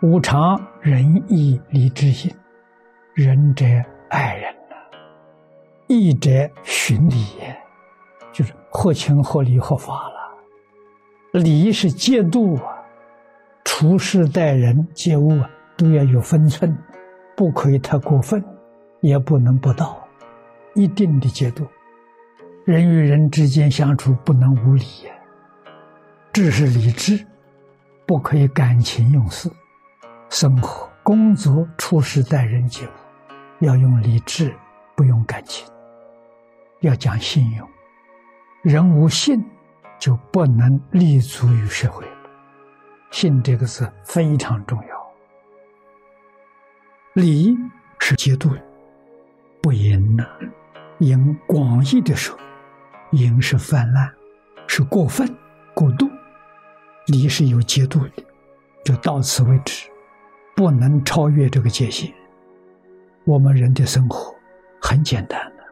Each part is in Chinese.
无常仁义礼智信，仁者爱人呐，义者循礼，就是合情合理合法了。礼是戒度啊，处事待人接物啊，都要有分寸，不可以太过分，也不能不到，一定的节度。人与人之间相处不能无礼呀，智是理智，不可以感情用事。生活、工作、处事、待人接物，要用理智，不用感情，要讲信用。人无信，就不能立足于社会。信这个字非常重要。礼是节度，不淫呐。淫广义的说，淫是泛滥，是过分、过度。礼是有节度的，就到此为止。不能超越这个界限。我们人的生活很简单的，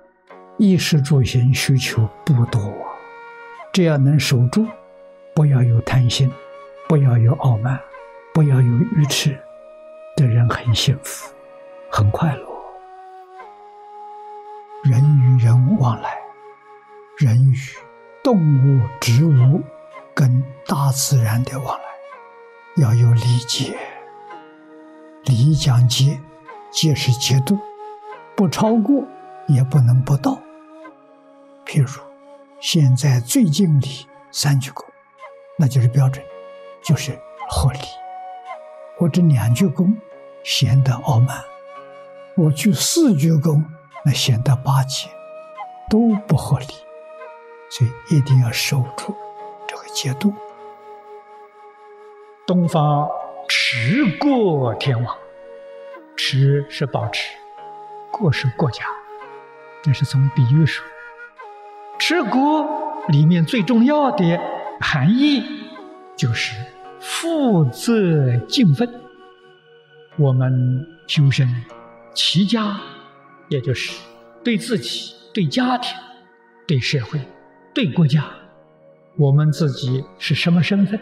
衣食住行需求不多，只要能守住，不要有贪心，不要有傲慢，不要有愚痴，的人很幸福，很快乐。人与人往来，人与动物、植物跟大自然的往来，要有理解。礼讲节，皆是节度，不超过，也不能不到。譬如，现在最敬礼三鞠躬，那就是标准，就是合理。我这两鞠躬显得傲慢，我鞠四鞠躬那显得巴结，都不合理。所以一定要守住这个节度。东方。持过天王，持是保持，过是国家，这是从比喻说。持国里面最重要的含义就是负责尽分。我们修身齐家，也就是对自己、对家庭、对社会、对国家，我们自己是什么身份？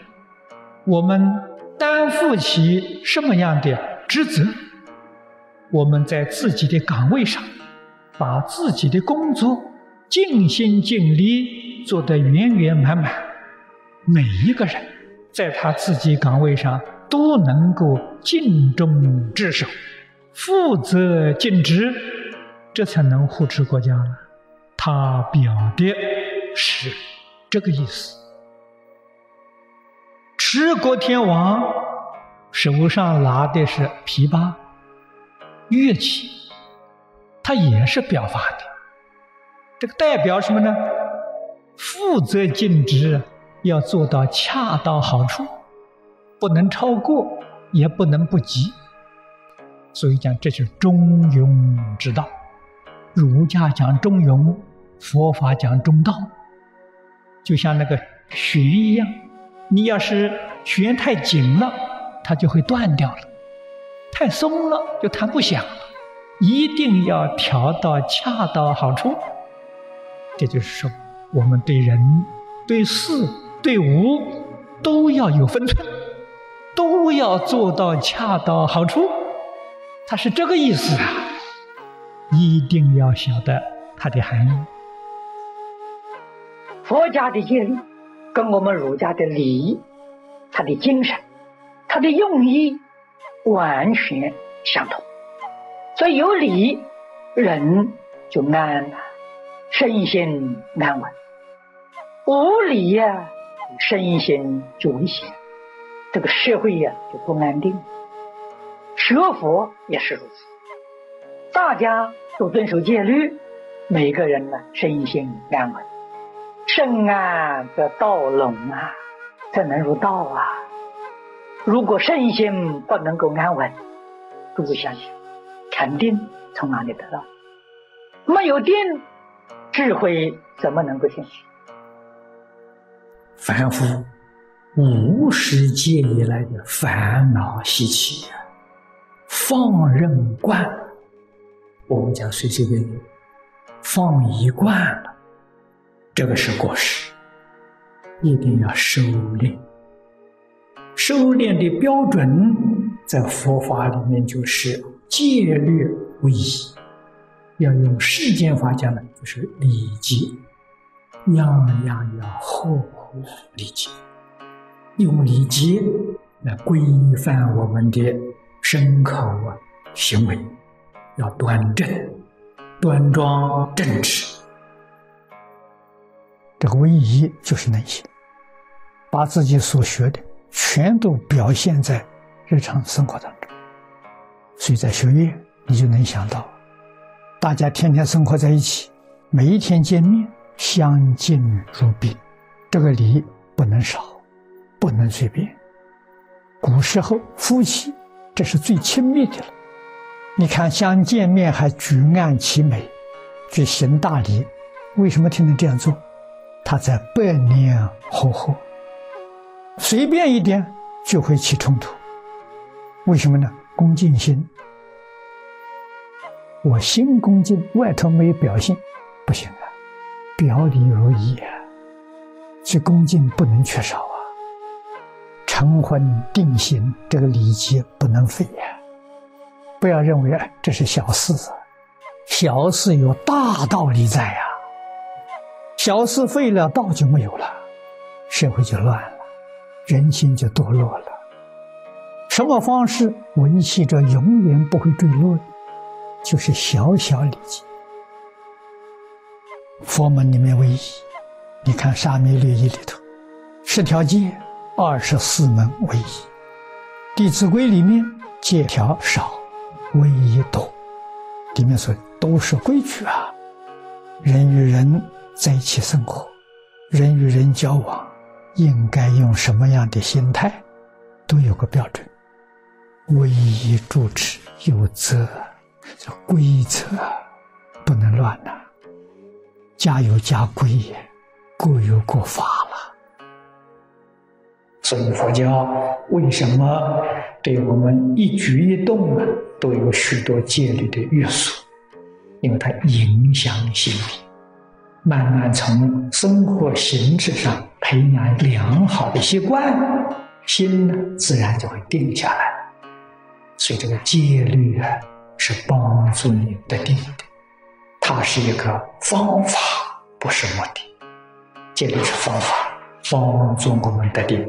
我们。担负起什么样的职责？我们在自己的岗位上，把自己的工作尽心尽力做得圆圆满满。每一个人在他自己岗位上都能够尽忠职守、负责尽职，这才能护持国家呢。他表的是这个意思。持国天王手上拿的是琵琶乐器，他也是表法的。这个代表什么呢？负责尽职，要做到恰到好处，不能超过，也不能不及。所以讲，这是中庸之道。儒家讲中庸，佛法讲中道，就像那个弦一样。你要是弦太紧了，它就会断掉了；太松了，就弹不响了。一定要调到恰到好处。这就是说，我们对人、对事、对物都要有分寸，都要做到恰到好处。它是这个意思啊！一定要晓得它的含义。佛家的戒律。跟我们儒家的礼，它的精神，它的用意完全相同。所以有礼，人就安，身心安稳；无礼呀，身心就危险，这个社会呀就不安定。学佛也是如此，大家都遵守戒律，每个人呢身心安稳。身安则道隆啊，这能入道啊？如果身心不能够安稳，诸位想想，肯定从哪里得到？没有定，智慧怎么能够现起？凡夫无始界以来的烦恼习气呀，放任惯了，我们讲随随便便放一惯了。这个是过失，一定要收敛。收敛的标准在佛法里面就是戒律为宜，要用世间法讲呢，就是礼节，样样要合乎礼节，用礼节来规范我们的身口啊行为，要端正、端庄、正直。这个唯一就是内心，把自己所学的全都表现在日常生活当中。所以在学院，你就能想到，大家天天生活在一起，每一天见面，相敬如宾，这个礼不能少，不能随便。古时候夫妻这是最亲密的了，你看相见面还举案齐眉，去行大礼，为什么天天这样做？他在百年呵护，随便一点就会起冲突。为什么呢？恭敬心，我心恭敬，外头没有表现，不行啊，表里如一啊，这恭敬不能缺少啊。成婚定型这个礼节不能废呀，不要认为啊这是小事，小事有大道理在呀。小事废了，道就没有了，社会就乱了，人心就堕落了。什么方式维系着永远不会坠落？就是小小礼节。佛门里面唯一，你看《沙弥律仪》里头，十条戒，二十四门唯一；《弟子规》里面戒条少，唯一多，里面说都是规矩啊，人与人。在一起生活，人与人交往，应该用什么样的心态，都有个标准。唯一主持有则，这规则不能乱呐。家有家规，各有各法了。所以佛教为什么对我们一举一动啊都有许多戒律的约束？因为它影响心理。慢慢从生活形式上培养良好的习惯，心呢自然就会定下来。所以这个戒律啊，是帮助你得定的，它是一个方法，不是目的。戒律是方法，帮助我们得定。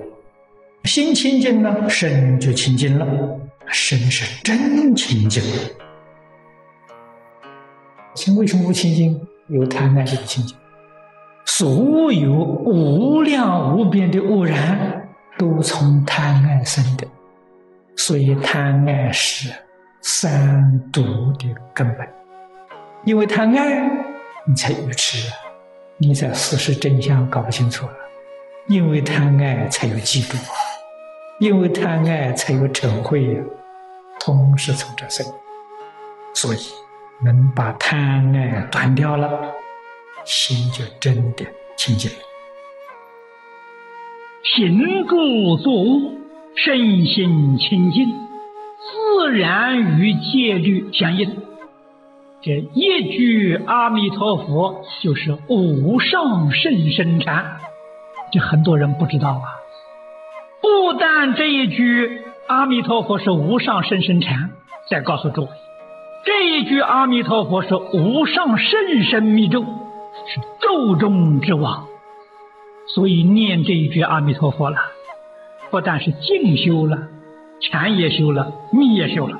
心清净了，身就清净了，身是真清净。心为什么不清净？有贪爱就不清净，所有无量无边的污染都从贪爱生的，所以贪爱是三毒的根本。因为贪爱，你才愚痴，你在事实真相搞不清楚了。因为贪爱才有嫉妒，因为贪爱才有嗔恚呀，通是从这生，所以。能把贪爱断掉了，心就真的清净了。行住坐卧，身心清净，自然与戒律相应。这一句阿弥陀佛就是无上甚深禅，这很多人不知道啊。不但这一句阿弥陀佛是无上甚深禅，再告诉诸位。这一句阿弥陀佛是无上甚深密咒，是咒中之王，所以念这一句阿弥陀佛了，不但是静修了，禅也修了，密也修了。